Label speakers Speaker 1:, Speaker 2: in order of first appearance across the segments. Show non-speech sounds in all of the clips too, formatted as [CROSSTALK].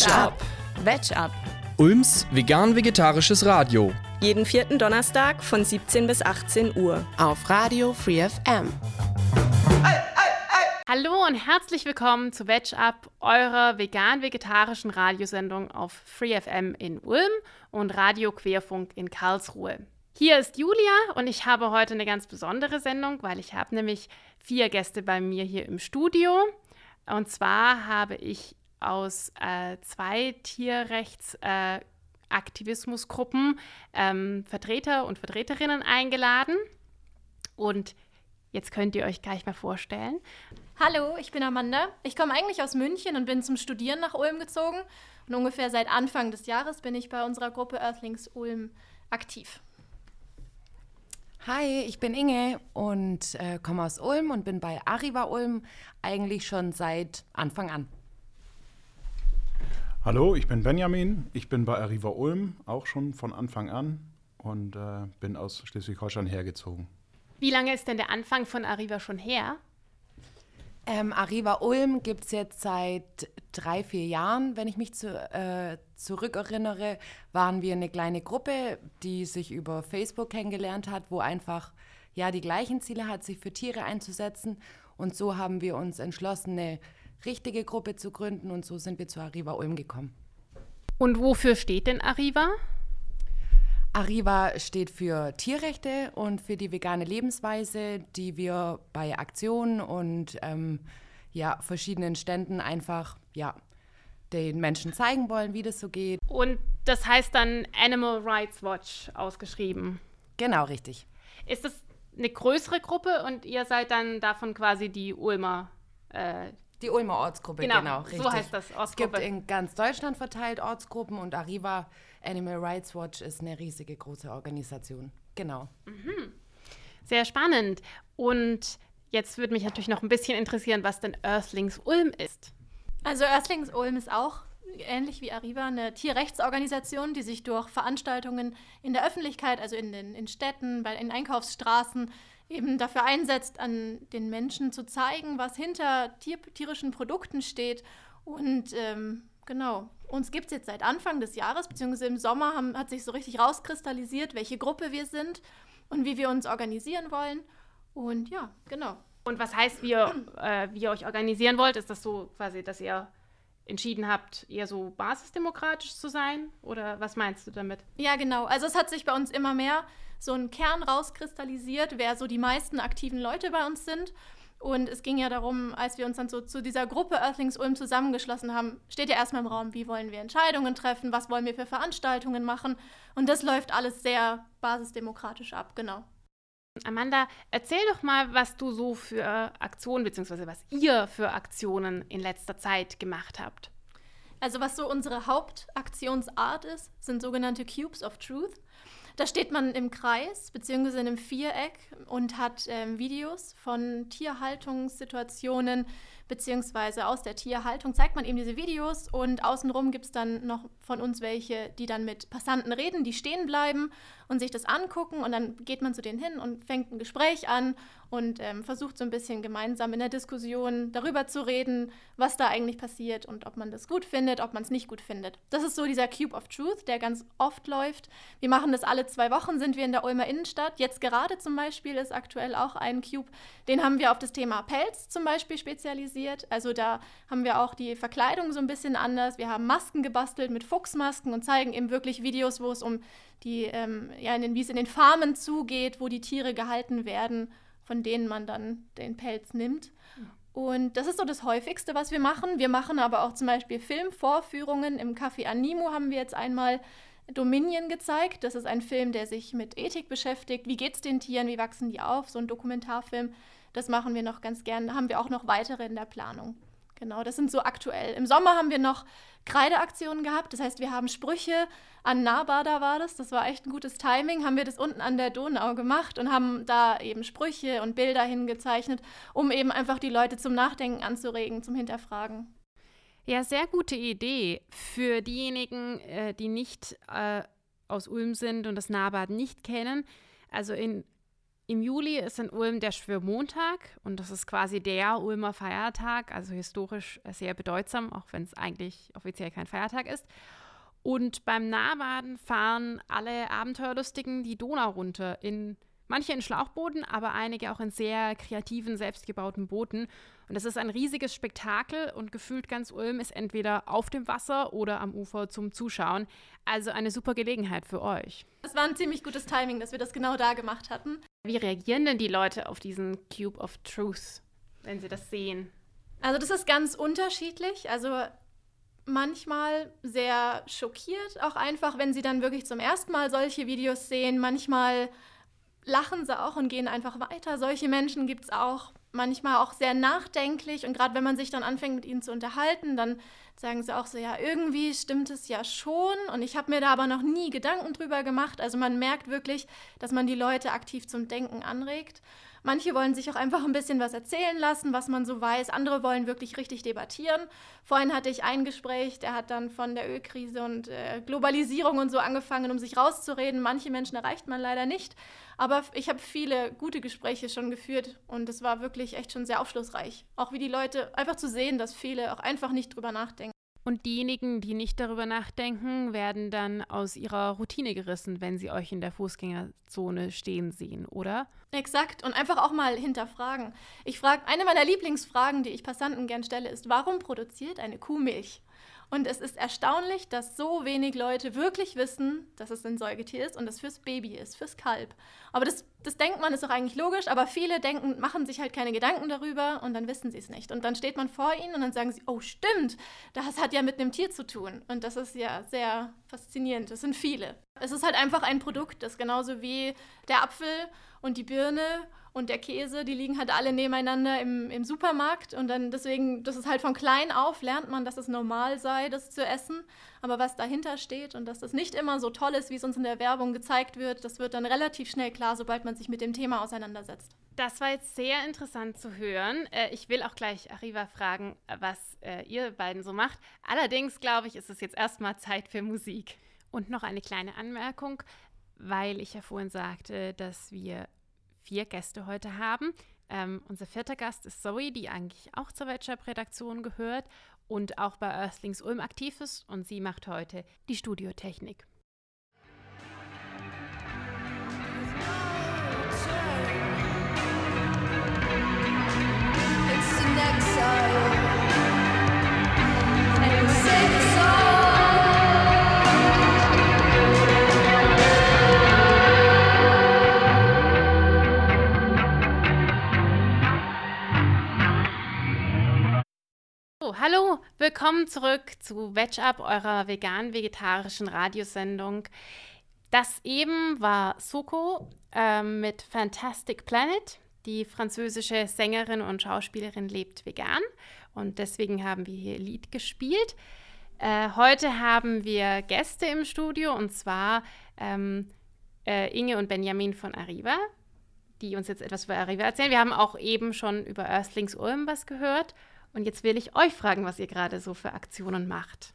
Speaker 1: Veg Up.
Speaker 2: Veg Up.
Speaker 1: Ulms vegan-vegetarisches Radio.
Speaker 3: Jeden vierten Donnerstag von 17 bis 18 Uhr.
Speaker 2: Auf Radio Free FM.
Speaker 4: Hallo und herzlich willkommen zu Veg Up, eurer vegan-vegetarischen Radiosendung auf Free FM in Ulm und Radio Querfunk in Karlsruhe. Hier ist Julia und ich habe heute eine ganz besondere Sendung, weil ich habe nämlich vier Gäste bei mir hier im Studio. Und zwar habe ich aus äh, zwei Tierrechtsaktivismusgruppen äh, ähm, Vertreter und Vertreterinnen eingeladen. Und jetzt könnt ihr euch gleich mal vorstellen.
Speaker 5: Hallo, ich bin Amanda. Ich komme eigentlich aus München und bin zum Studieren nach Ulm gezogen. Und ungefähr seit Anfang des Jahres bin ich bei unserer Gruppe Earthlings Ulm aktiv.
Speaker 2: Hi, ich bin Inge und äh, komme aus Ulm und bin bei Arriva Ulm eigentlich schon seit Anfang an.
Speaker 6: Hallo, ich bin Benjamin. Ich bin bei Arriva Ulm auch schon von Anfang an und äh, bin aus Schleswig-Holstein hergezogen.
Speaker 4: Wie lange ist denn der Anfang von Arriva schon her?
Speaker 2: Ähm, Arriva Ulm gibt es jetzt seit drei, vier Jahren. Wenn ich mich zu, äh, zurückerinnere, waren wir eine kleine Gruppe, die sich über Facebook kennengelernt hat, wo einfach ja die gleichen Ziele hat, sich für Tiere einzusetzen. Und so haben wir uns entschlossen, eine richtige Gruppe zu gründen und so sind wir zu Arriva Ulm gekommen.
Speaker 4: Und wofür steht denn Arriva?
Speaker 2: Arriva steht für Tierrechte und für die vegane Lebensweise, die wir bei Aktionen und ähm, ja, verschiedenen Ständen einfach ja, den Menschen zeigen wollen, wie das so geht.
Speaker 4: Und das heißt dann Animal Rights Watch ausgeschrieben.
Speaker 2: Genau, richtig.
Speaker 4: Ist das eine größere Gruppe und ihr seid dann davon quasi die Ulmer? Äh,
Speaker 2: die Ulmer Ortsgruppe,
Speaker 4: genau,
Speaker 2: genau richtig.
Speaker 4: So heißt das,
Speaker 2: Ortsgruppe. Es gibt in ganz Deutschland verteilt Ortsgruppen und Arriva Animal Rights Watch ist eine riesige große Organisation. Genau.
Speaker 4: Mhm. Sehr spannend. Und jetzt würde mich natürlich noch ein bisschen interessieren, was denn Earthlings Ulm ist.
Speaker 5: Also Earthlings Ulm ist auch ähnlich wie Arriva eine Tierrechtsorganisation, die sich durch Veranstaltungen in der Öffentlichkeit, also in den in Städten, bei, in Einkaufsstraßen, eben dafür einsetzt, an den Menschen zu zeigen, was hinter tier, tierischen Produkten steht. Und ähm, genau, uns gibt es jetzt seit Anfang des Jahres, beziehungsweise im Sommer haben, hat sich so richtig rauskristallisiert, welche Gruppe wir sind und wie wir uns organisieren wollen. Und ja, genau.
Speaker 4: Und was heißt, wie ihr, äh, wie ihr euch organisieren wollt? Ist das so quasi, dass ihr entschieden habt, eher so basisdemokratisch zu sein? Oder was meinst du damit?
Speaker 5: Ja, genau. Also es hat sich bei uns immer mehr so ein Kern rauskristallisiert, wer so die meisten aktiven Leute bei uns sind. Und es ging ja darum, als wir uns dann so zu dieser Gruppe Earthlings Ulm zusammengeschlossen haben, steht ja erstmal im Raum, wie wollen wir Entscheidungen treffen, was wollen wir für Veranstaltungen machen. Und das läuft alles sehr basisdemokratisch ab, genau.
Speaker 4: Amanda, erzähl doch mal, was du so für Aktionen, beziehungsweise was ihr für Aktionen in letzter Zeit gemacht habt.
Speaker 5: Also was so unsere Hauptaktionsart ist, sind sogenannte Cubes of Truth. Da steht man im Kreis bzw. in einem Viereck und hat ähm, Videos von Tierhaltungssituationen beziehungsweise aus der Tierhaltung zeigt man eben diese Videos und außenrum gibt es dann noch von uns welche, die dann mit Passanten reden, die stehen bleiben und sich das angucken und dann geht man zu denen hin und fängt ein Gespräch an und ähm, versucht so ein bisschen gemeinsam in der Diskussion darüber zu reden, was da eigentlich passiert und ob man das gut findet, ob man es nicht gut findet. Das ist so dieser Cube of Truth, der ganz oft läuft. Wir machen das alle zwei Wochen, sind wir in der Ulmer Innenstadt. Jetzt gerade zum Beispiel ist aktuell auch ein Cube, den haben wir auf das Thema Pelz zum Beispiel spezialisiert. Also da haben wir auch die Verkleidung so ein bisschen anders. Wir haben Masken gebastelt mit Fuchsmasken und zeigen eben wirklich Videos, wo es um die, ähm, ja, wie es in den Farmen zugeht, wo die Tiere gehalten werden, von denen man dann den Pelz nimmt. Und das ist so das Häufigste, was wir machen. Wir machen aber auch zum Beispiel Filmvorführungen. Im Café Animo haben wir jetzt einmal Dominion gezeigt. Das ist ein Film, der sich mit Ethik beschäftigt. Wie geht es den Tieren? Wie wachsen die auf? So ein Dokumentarfilm. Das machen wir noch ganz gern. Da haben wir auch noch weitere in der Planung. Genau, das sind so aktuell. Im Sommer haben wir noch Kreideaktionen gehabt. Das heißt, wir haben Sprüche an Nabada war das. Das war echt ein gutes Timing. Haben wir das unten an der Donau gemacht und haben da eben Sprüche und Bilder hingezeichnet, um eben einfach die Leute zum Nachdenken anzuregen, zum Hinterfragen.
Speaker 4: Ja, sehr gute Idee. Für diejenigen, äh, die nicht äh, aus Ulm sind und das Nabad nicht kennen. Also in Im Juli ist in Ulm der Schwörmontag und das ist quasi der Ulmer Feiertag, also historisch sehr bedeutsam, auch wenn es eigentlich offiziell kein Feiertag ist. Und beim Nahbaden fahren alle Abenteuerlustigen die Donau runter in Manche in Schlauchbooten, aber einige auch in sehr kreativen, selbstgebauten Booten. Und das ist ein riesiges Spektakel und gefühlt ganz Ulm ist entweder auf dem Wasser oder am Ufer zum Zuschauen. Also eine super Gelegenheit für euch.
Speaker 5: Es war ein ziemlich gutes Timing, dass wir das genau da gemacht hatten.
Speaker 4: Wie reagieren denn die Leute auf diesen Cube of Truth, wenn sie das sehen?
Speaker 5: Also das ist ganz unterschiedlich. Also manchmal sehr schockiert, auch einfach, wenn sie dann wirklich zum ersten Mal solche Videos sehen. Manchmal lachen sie auch und gehen einfach weiter. Solche Menschen gibt es auch manchmal auch sehr nachdenklich und gerade wenn man sich dann anfängt mit ihnen zu unterhalten, dann sagen sie auch so, ja, irgendwie stimmt es ja schon und ich habe mir da aber noch nie Gedanken drüber gemacht. Also man merkt wirklich, dass man die Leute aktiv zum Denken anregt. Manche wollen sich auch einfach ein bisschen was erzählen lassen, was man so weiß. Andere wollen wirklich richtig debattieren. Vorhin hatte ich ein Gespräch, der hat dann von der Ölkrise und äh, Globalisierung und so angefangen, um sich rauszureden. Manche Menschen erreicht man leider nicht. Aber ich habe viele gute Gespräche schon geführt und es war wirklich echt schon sehr aufschlussreich. Auch wie die Leute einfach zu sehen, dass viele auch einfach nicht drüber nachdenken.
Speaker 4: Und diejenigen, die nicht darüber nachdenken, werden dann aus ihrer Routine gerissen, wenn sie euch in der Fußgängerzone stehen sehen, oder?
Speaker 5: Exakt. Und einfach auch mal hinterfragen. Ich frage, eine meiner Lieblingsfragen, die ich Passanten gern stelle, ist, warum produziert eine Kuh Milch? Und es ist erstaunlich, dass so wenig Leute wirklich wissen, dass es ein Säugetier ist und es fürs Baby ist, fürs Kalb. Aber das, das denkt man, ist doch eigentlich logisch, aber viele denken, machen sich halt keine Gedanken darüber und dann wissen sie es nicht. Und dann steht man vor ihnen und dann sagen sie, oh stimmt, das hat ja mit einem Tier zu tun. Und das ist ja sehr faszinierend. Das sind viele. Es ist halt einfach ein Produkt, das genauso wie der Apfel und die Birne und der Käse, die liegen halt alle nebeneinander im, im Supermarkt und dann deswegen, das ist halt von klein auf, lernt man, dass es normal sei, das zu essen. Aber was dahinter steht und dass das nicht immer so toll ist, wie es uns in der Werbung gezeigt wird, das wird dann relativ schnell klar, sobald man sich mit dem Thema auseinandersetzt.
Speaker 4: Das war jetzt sehr interessant zu hören. Äh, ich will auch gleich Arriva fragen, was äh, ihr beiden so macht. Allerdings glaube ich, ist es jetzt erstmal Zeit für Musik. Und noch eine kleine Anmerkung, weil ich ja vorhin sagte, dass wir vier Gäste heute haben. Ähm, unser vierter Gast ist Zoe, die eigentlich auch zur Weltschap-Redaktion gehört und auch bei Earthlings Ulm aktiv ist. Und sie macht heute die Studiotechnik. Hallo, willkommen zurück zu Veg Up, eurer vegan-vegetarischen Radiosendung. Das eben war Soko äh, mit Fantastic Planet. Die französische Sängerin und Schauspielerin lebt vegan und deswegen haben wir hier Lied gespielt. Äh, heute haben wir Gäste im Studio und zwar ähm, äh, Inge und Benjamin von Arriva, die uns jetzt etwas über Arriva erzählen. Wir haben auch eben schon über Earthlings Ulm was gehört und jetzt will ich euch fragen, was ihr gerade so für Aktionen macht.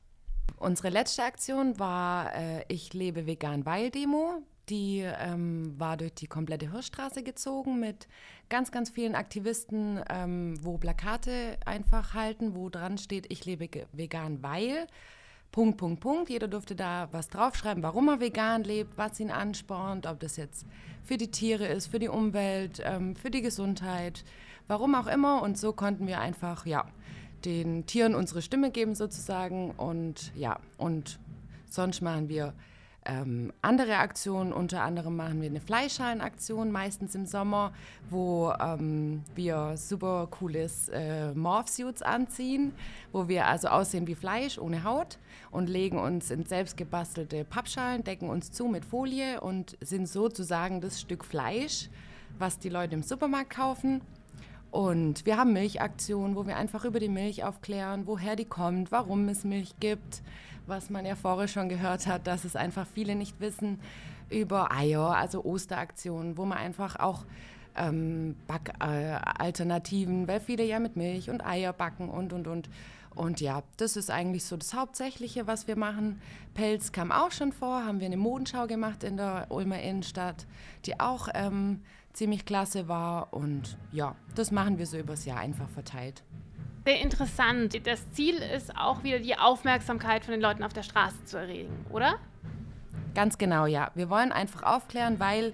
Speaker 2: Unsere letzte Aktion war äh, Ich lebe vegan weil Demo. Die ähm, war durch die komplette Hirschstraße gezogen mit ganz, ganz vielen Aktivisten, ähm, wo Plakate einfach halten, wo dran steht, ich lebe vegan weil. Punkt, Punkt, Punkt. Jeder durfte da was draufschreiben, warum er vegan lebt, was ihn anspornt, ob das jetzt für die Tiere ist, für die Umwelt, ähm, für die Gesundheit, warum auch immer. Und so konnten wir einfach, ja, den Tieren unsere Stimme geben sozusagen. Und ja, und sonst machen wir ähm, andere Aktionen. Unter anderem machen wir eine Fleischhalenaktion, meistens im Sommer, wo ähm, wir super cooles äh, Morphsuits anziehen, wo wir also aussehen wie Fleisch ohne Haut und legen uns in selbstgebastelte Pappschalen, decken uns zu mit Folie und sind sozusagen das Stück Fleisch, was die Leute im Supermarkt kaufen. Und wir haben Milchaktionen, wo wir einfach über die Milch aufklären, woher die kommt, warum es Milch gibt, was man ja vorher schon gehört hat, dass es einfach viele nicht wissen über Eier, also Osteraktionen, wo man einfach auch ähm, Backalternativen, äh, weil viele ja mit Milch und Eier backen und und und. Und ja, das ist eigentlich so das Hauptsächliche, was wir machen. Pelz kam auch schon vor, haben wir eine Modenschau gemacht in der Ulmer Innenstadt, die auch ähm, ziemlich klasse war. Und ja, das machen wir so übers Jahr einfach verteilt.
Speaker 4: Sehr interessant. Das Ziel ist auch wieder die Aufmerksamkeit von den Leuten auf der Straße zu erregen, oder?
Speaker 2: Ganz genau, ja. Wir wollen einfach aufklären, weil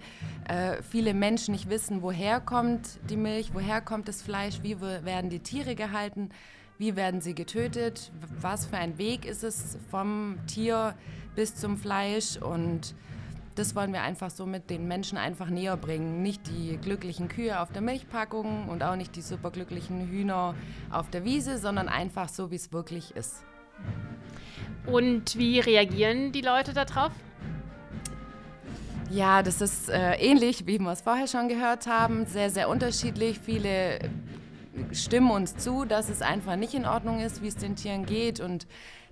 Speaker 2: äh, viele Menschen nicht wissen, woher kommt die Milch, woher kommt das Fleisch, wie werden die Tiere gehalten, wie werden sie getötet, was für ein Weg ist es vom Tier bis zum Fleisch und das wollen wir einfach so mit den Menschen einfach näher bringen. Nicht die glücklichen Kühe auf der Milchpackung und auch nicht die superglücklichen Hühner auf der Wiese, sondern einfach so, wie es wirklich ist.
Speaker 4: Und wie reagieren die Leute darauf?
Speaker 2: Ja, das ist äh, ähnlich, wie wir es vorher schon gehört haben. Sehr, sehr unterschiedlich. Viele stimmen uns zu, dass es einfach nicht in Ordnung ist, wie es den Tieren geht und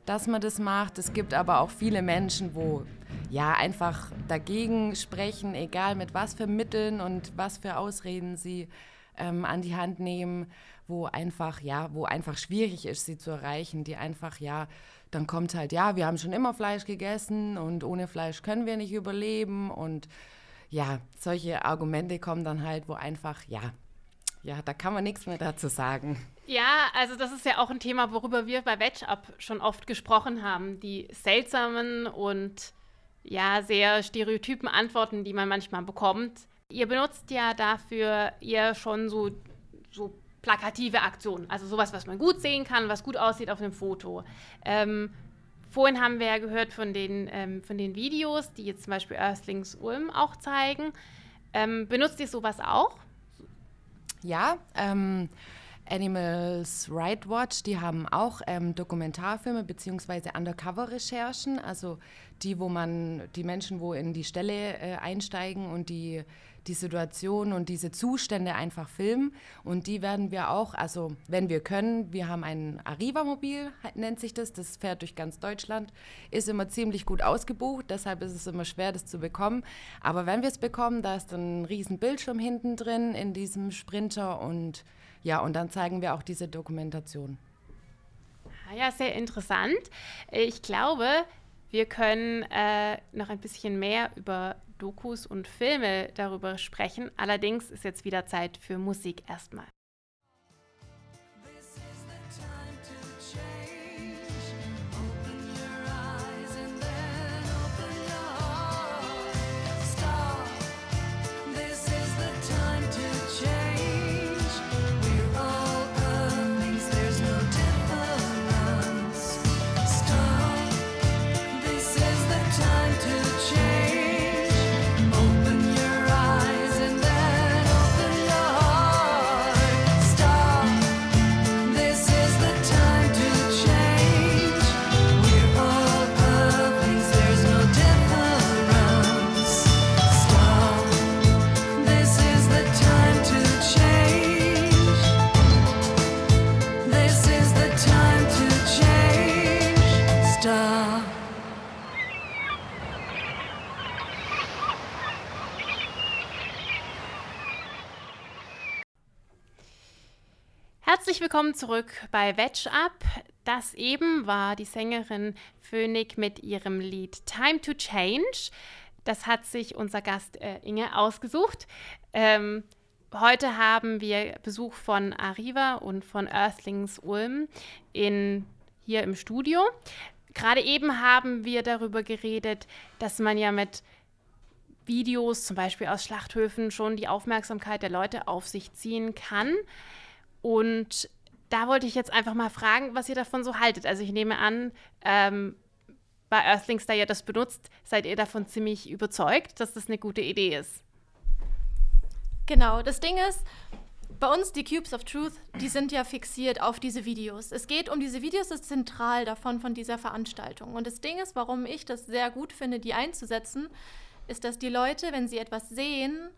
Speaker 2: dass man das macht. Es gibt aber auch viele Menschen, wo ja einfach dagegen sprechen, egal mit was für Mitteln und was für Ausreden sie ähm, an die Hand nehmen, wo einfach ja, wo einfach schwierig ist, sie zu erreichen, die einfach ja dann kommt halt, ja, wir haben schon immer Fleisch gegessen und ohne Fleisch können wir nicht überleben. Und ja, solche Argumente kommen dann halt, wo einfach, ja, ja, da kann man nichts mehr dazu sagen.
Speaker 4: Ja, also das ist ja auch ein Thema, worüber wir bei WetchUp schon oft gesprochen haben. Die seltsamen und ja, sehr stereotypen Antworten, die man manchmal bekommt. Ihr benutzt ja dafür eher schon so, so plakative Aktion. Also sowas, was man gut sehen kann, was gut aussieht auf einem Foto. Ähm, vorhin haben wir ja gehört von den, ähm, von den Videos, die jetzt zum Beispiel Earthlings Ulm auch zeigen. Ähm, benutzt ihr sowas auch?
Speaker 2: Ja, ähm, Animals Right Watch, die haben auch ähm, Dokumentarfilme bzw. Undercover-Recherchen, also die, wo man die Menschen, wo in die Stelle äh, einsteigen und die die Situation und diese Zustände einfach filmen. Und die werden wir auch, also wenn wir können, wir haben ein Arriva-Mobil, nennt sich das, das fährt durch ganz Deutschland, ist immer ziemlich gut ausgebucht, deshalb ist es immer schwer, das zu bekommen. Aber wenn wir es bekommen, da ist ein riesen Bildschirm hinten drin in diesem Sprinter und ja, und dann zeigen wir auch diese Dokumentation.
Speaker 4: Ah ja, sehr interessant. Ich glaube, wir können äh, noch ein bisschen mehr über Dokus und Filme darüber sprechen. Allerdings ist jetzt wieder Zeit für Musik erstmal. Herzlich willkommen zurück bei Veg Up. Das eben war die Sängerin Phoenix mit ihrem Lied Time to Change. Das hat sich unser Gast äh, Inge ausgesucht. Ähm, heute haben wir Besuch von Arriva und von Earthlings Ulm in, hier im Studio. Gerade eben haben wir darüber geredet, dass man ja mit Videos, zum Beispiel aus Schlachthöfen, schon die Aufmerksamkeit der Leute auf sich ziehen kann. Und da wollte ich jetzt einfach mal fragen, was ihr davon so haltet. Also ich nehme an, ähm, bei Earthlings, da ihr das benutzt, seid ihr davon ziemlich überzeugt, dass das eine gute Idee ist.
Speaker 5: Genau, das Ding ist, bei uns die Cubes of Truth, die sind ja fixiert auf diese Videos. Es geht um diese Videos, das ist zentral davon, von dieser Veranstaltung. Und das Ding ist, warum ich das sehr gut finde, die einzusetzen, ist, dass die Leute, wenn sie etwas sehen,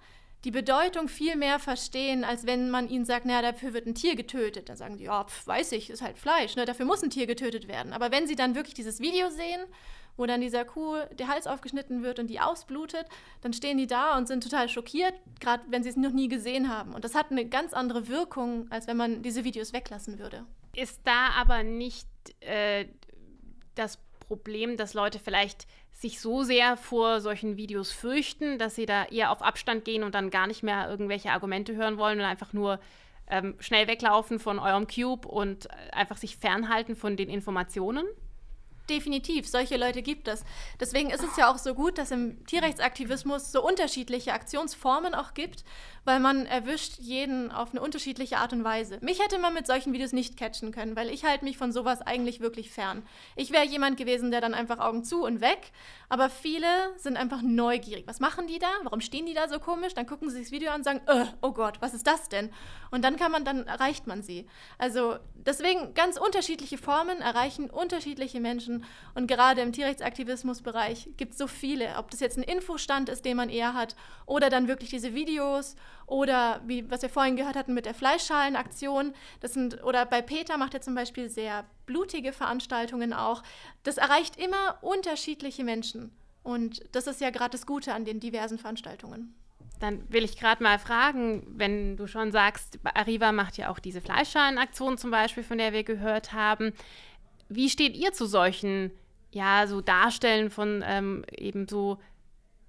Speaker 5: die Bedeutung viel mehr verstehen, als wenn man ihnen sagt, naja, dafür wird ein Tier getötet. Dann sagen die, ja, pf, weiß ich, ist halt Fleisch, ne? dafür muss ein Tier getötet werden. Aber wenn sie dann wirklich dieses Video sehen, wo dann dieser Kuh der Hals aufgeschnitten wird und die ausblutet, dann stehen die da und sind total schockiert, gerade wenn sie es noch nie gesehen haben. Und das hat eine ganz andere Wirkung, als wenn man diese Videos weglassen würde.
Speaker 4: Ist da aber nicht äh, das Problem, dass Leute vielleicht sich so sehr vor solchen Videos fürchten, dass sie da eher auf Abstand gehen und dann gar nicht mehr irgendwelche Argumente hören wollen und einfach nur ähm, schnell weglaufen von eurem Cube und einfach sich fernhalten von den Informationen?
Speaker 5: Definitiv, solche Leute gibt es. Deswegen ist es ja auch so gut, dass im Tierrechtsaktivismus so unterschiedliche Aktionsformen auch gibt, weil man erwischt jeden auf eine unterschiedliche Art und Weise. Mich hätte man mit solchen Videos nicht catchen können, weil ich halte mich von sowas eigentlich wirklich fern. Ich wäre jemand gewesen, der dann einfach Augen zu und weg, aber viele sind einfach neugierig. Was machen die da? Warum stehen die da so komisch? Dann gucken sie das Video an und sagen, äh, oh Gott, was ist das denn? Und dann kann man, dann erreicht man sie. Also deswegen ganz unterschiedliche Formen erreichen unterschiedliche Menschen und gerade im Tierrechtsaktivismusbereich gibt es so viele, ob das jetzt ein Infostand ist, den man eher hat oder dann wirklich diese Videos oder wie, was wir vorhin gehört hatten mit der Fleischschalenaktion. Das sind, oder bei Peter macht er zum Beispiel sehr blutige Veranstaltungen auch. Das erreicht immer unterschiedliche Menschen. Und das ist ja gerade das Gute an den diversen Veranstaltungen.
Speaker 4: Dann will ich gerade mal fragen, wenn du schon sagst, Arriva macht ja auch diese Fleischschalenaktion zum Beispiel, von der wir gehört haben. Wie steht ihr zu solchen, ja, so Darstellen von ähm, eben so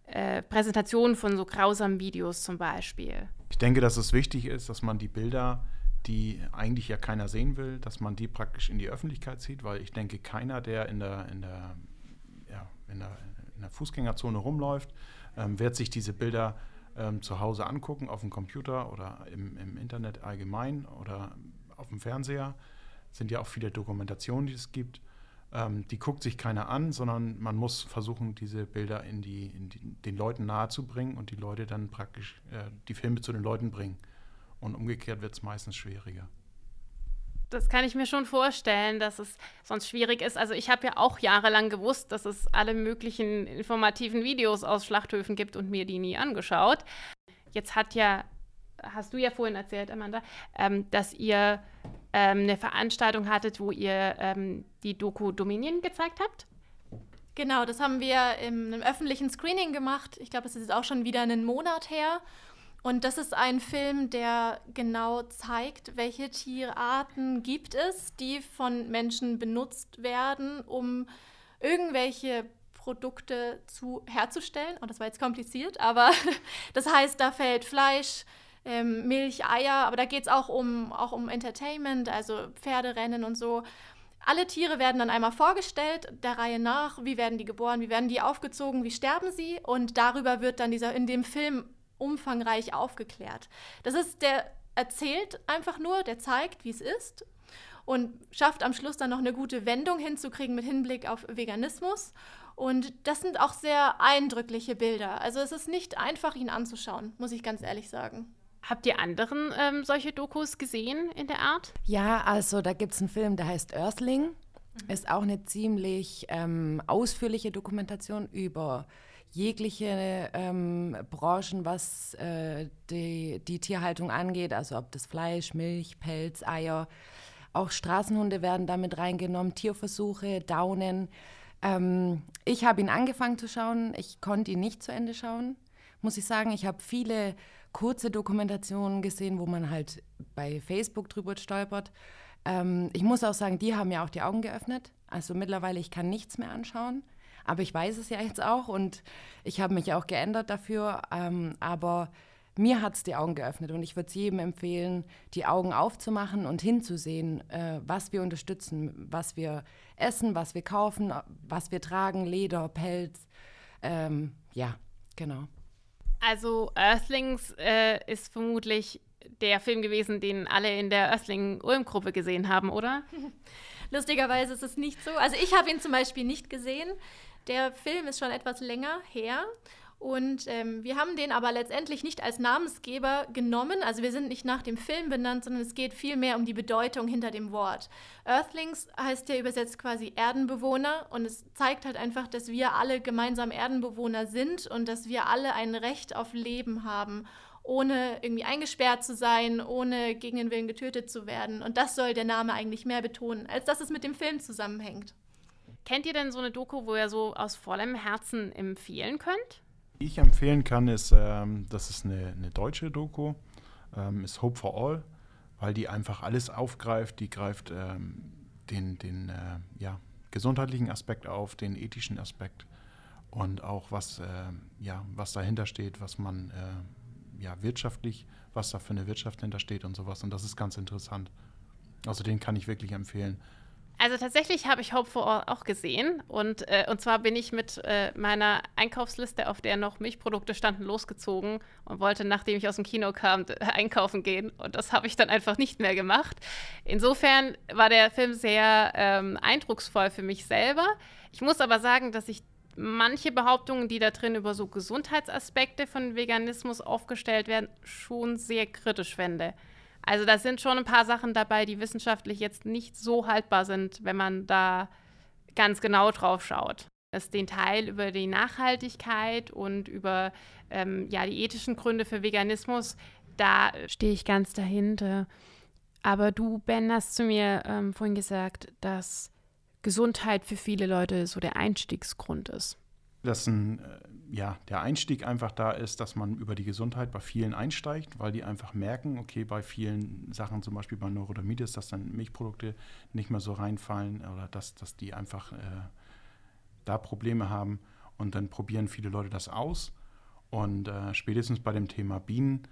Speaker 4: äh, Präsentationen von so grausamen Videos zum Beispiel?
Speaker 6: Ich denke, dass es wichtig ist, dass man die Bilder, die eigentlich ja keiner sehen will, dass man die praktisch in die Öffentlichkeit zieht, weil ich denke, keiner, der in der, in der, ja, in der, in der Fußgängerzone rumläuft, ähm, wird sich diese Bilder ähm, zu Hause angucken, auf dem Computer oder im, im Internet allgemein oder auf dem Fernseher. Sind ja auch viele Dokumentationen, die es gibt ähm, die guckt sich keiner an, sondern man muss versuchen, diese Bilder in die, in die, den Leuten nahezubringen und die Leute dann praktisch äh, die Filme zu den Leuten bringen. Und umgekehrt wird es meistens schwieriger.
Speaker 4: Das kann ich mir schon vorstellen, dass es sonst schwierig ist. Also ich habe ja auch jahrelang gewusst, dass es alle möglichen informativen Videos aus Schlachthöfen gibt und mir die nie angeschaut. Jetzt hat ja, hast du ja vorhin erzählt, Amanda, ähm, dass ihr ähm, eine Veranstaltung hattet, wo ihr ähm, die Doku Dominion gezeigt habt.
Speaker 5: Genau, das haben wir in einem öffentlichen Screening gemacht. Ich glaube, es ist jetzt auch schon wieder einen Monat her. Und das ist ein Film, der genau zeigt, welche Tierarten gibt es, die von Menschen benutzt werden, um irgendwelche Produkte zu herzustellen. Und oh, das war jetzt kompliziert, aber [LAUGHS] das heißt, da fällt Fleisch, ähm, Milch, Eier, aber da geht es auch um, auch um Entertainment, also Pferderennen und so. Alle Tiere werden dann einmal vorgestellt, der Reihe nach, wie werden die geboren, wie werden die aufgezogen, wie sterben sie und darüber wird dann dieser in dem Film umfangreich aufgeklärt. Das ist der erzählt einfach nur, der zeigt, wie es ist und schafft am Schluss dann noch eine gute Wendung hinzukriegen mit Hinblick auf Veganismus. Und das sind auch sehr eindrückliche Bilder. Also es ist nicht einfach, ihn anzuschauen, muss ich ganz ehrlich sagen.
Speaker 4: Habt ihr anderen ähm, solche Dokus gesehen in der Art?
Speaker 2: Ja, also da gibt es einen Film, der heißt Earthling. Mhm. Ist auch eine ziemlich ähm, ausführliche Dokumentation über jegliche ähm, Branchen, was äh, die, die Tierhaltung angeht, also ob das Fleisch, Milch, Pelz, Eier, auch Straßenhunde werden damit reingenommen, Tierversuche, Daunen. Ähm, ich habe ihn angefangen zu schauen, ich konnte ihn nicht zu Ende schauen, muss ich sagen. Ich habe viele kurze Dokumentationen gesehen, wo man halt bei Facebook drüber stolpert. Ähm, ich muss auch sagen, die haben mir auch die Augen geöffnet. Also mittlerweile, ich kann nichts mehr anschauen. Aber ich weiß es ja jetzt auch und ich habe mich auch geändert dafür. Ähm, aber mir hat es die Augen geöffnet und ich würde es jedem empfehlen, die Augen aufzumachen und hinzusehen, äh, was wir unterstützen, was wir essen, was wir kaufen, was wir tragen, Leder, Pelz. Ähm, ja, genau.
Speaker 4: Also Earthlings äh, ist vermutlich der Film gewesen, den alle in der Earthling-Ulm-Gruppe gesehen haben, oder? [LAUGHS]
Speaker 5: Lustigerweise ist es nicht so. Also ich habe ihn zum Beispiel nicht gesehen. Der Film ist schon etwas länger her. Und ähm, wir haben den aber letztendlich nicht als Namensgeber genommen. Also wir sind nicht nach dem Film benannt, sondern es geht vielmehr um die Bedeutung hinter dem Wort. Earthlings heißt ja übersetzt quasi Erdenbewohner und es zeigt halt einfach, dass wir alle gemeinsam Erdenbewohner sind und dass wir alle ein Recht auf Leben haben, ohne irgendwie eingesperrt zu sein, ohne gegen den Willen getötet zu werden. Und das soll der Name eigentlich mehr betonen, als dass es mit dem Film zusammenhängt.
Speaker 4: Kennt ihr denn so eine Doku, wo ihr so aus vollem Herzen empfehlen könnt?
Speaker 6: Ich empfehlen kann, ist, ähm, das ist eine, eine deutsche Doku, ähm, ist Hope for All, weil die einfach alles aufgreift. Die greift ähm, den, den äh, ja, gesundheitlichen Aspekt auf, den ethischen Aspekt und auch was, äh, ja, was dahinter steht, was man äh, ja, wirtschaftlich, was da für eine Wirtschaft hintersteht und sowas. Und das ist ganz interessant. Also den kann ich wirklich empfehlen.
Speaker 4: Also tatsächlich habe ich Hope for All auch gesehen und, äh, und zwar bin ich mit äh, meiner Einkaufsliste, auf der noch Milchprodukte standen, losgezogen und wollte, nachdem ich aus dem Kino kam, [LAUGHS] einkaufen gehen und das habe ich dann einfach nicht mehr gemacht. Insofern war der Film sehr ähm, eindrucksvoll für mich selber. Ich muss aber sagen, dass ich manche Behauptungen, die da drin über so Gesundheitsaspekte von Veganismus aufgestellt werden, schon sehr kritisch finde. Also da sind schon ein paar Sachen dabei, die wissenschaftlich jetzt nicht so haltbar sind, wenn man da ganz genau drauf schaut. Das den Teil über die Nachhaltigkeit und über ähm, ja, die ethischen Gründe für Veganismus, da stehe ich ganz dahinter. Aber du, Ben, hast zu mir ähm, vorhin gesagt, dass Gesundheit für viele Leute so der Einstiegsgrund ist.
Speaker 6: Dass ein, äh, ja, der Einstieg einfach da ist, dass man über die Gesundheit bei vielen einsteigt, weil die einfach merken, okay, bei vielen Sachen, zum Beispiel bei Neurodermitis, dass dann Milchprodukte nicht mehr so reinfallen oder dass, dass die einfach äh, da Probleme haben. Und dann probieren viele Leute das aus. Und äh, spätestens bei dem Thema Bienen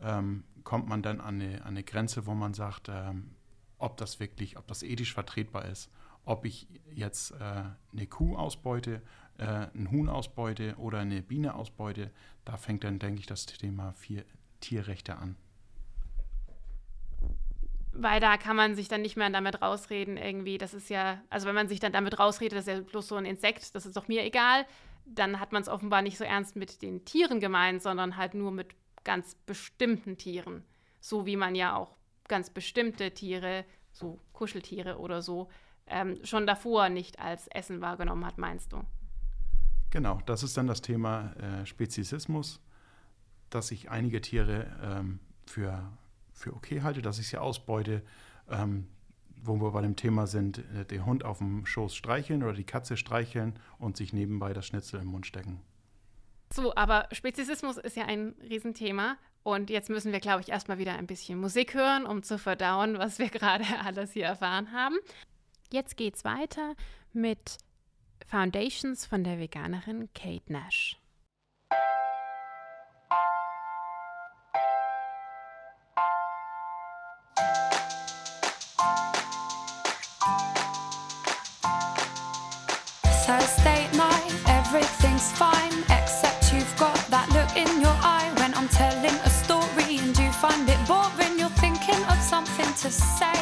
Speaker 6: ähm, kommt man dann an eine, an eine Grenze, wo man sagt, ähm, ob das wirklich, ob das ethisch vertretbar ist ob ich jetzt äh, eine Kuh ausbeute, äh, ein Huhn ausbeute oder eine Biene ausbeute, da fängt dann, denke ich, das Thema vier Tierrechte an.
Speaker 4: Weil da kann man sich dann nicht mehr damit rausreden, irgendwie, das ist ja, also wenn man sich dann damit rausredet, das ist ja bloß so ein Insekt, das ist doch mir egal, dann hat man es offenbar nicht so ernst mit den Tieren gemeint, sondern halt nur mit ganz bestimmten Tieren. So wie man ja auch ganz bestimmte Tiere, so Kuscheltiere oder so, ähm, schon davor nicht als Essen wahrgenommen hat, meinst du?
Speaker 6: Genau, das ist dann das Thema äh, Speziesismus, dass ich einige Tiere ähm, für, für okay halte, dass ich sie ausbeute, ähm, wo wir bei dem Thema sind, äh, den Hund auf dem Schoß streicheln oder die Katze streicheln und sich nebenbei das Schnitzel im Mund stecken.
Speaker 4: So, aber Speziesismus ist ja ein Riesenthema. Und jetzt müssen wir, glaube ich, erstmal wieder ein bisschen Musik hören, um zu verdauen, was wir [LAUGHS] gerade alles hier erfahren haben. Jetzt geht's weiter mit Foundations von der Veganerin Kate Nash.
Speaker 7: Thursday night, everything's fine, except you've got that look in your eye when I'm telling a story and you find it boring. You're thinking of something to say,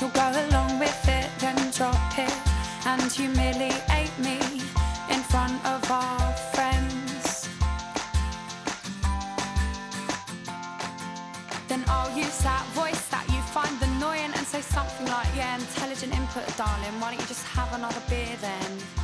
Speaker 7: you'll go along with it then drop it and humiliate me darling. Why don't you just have another beer then?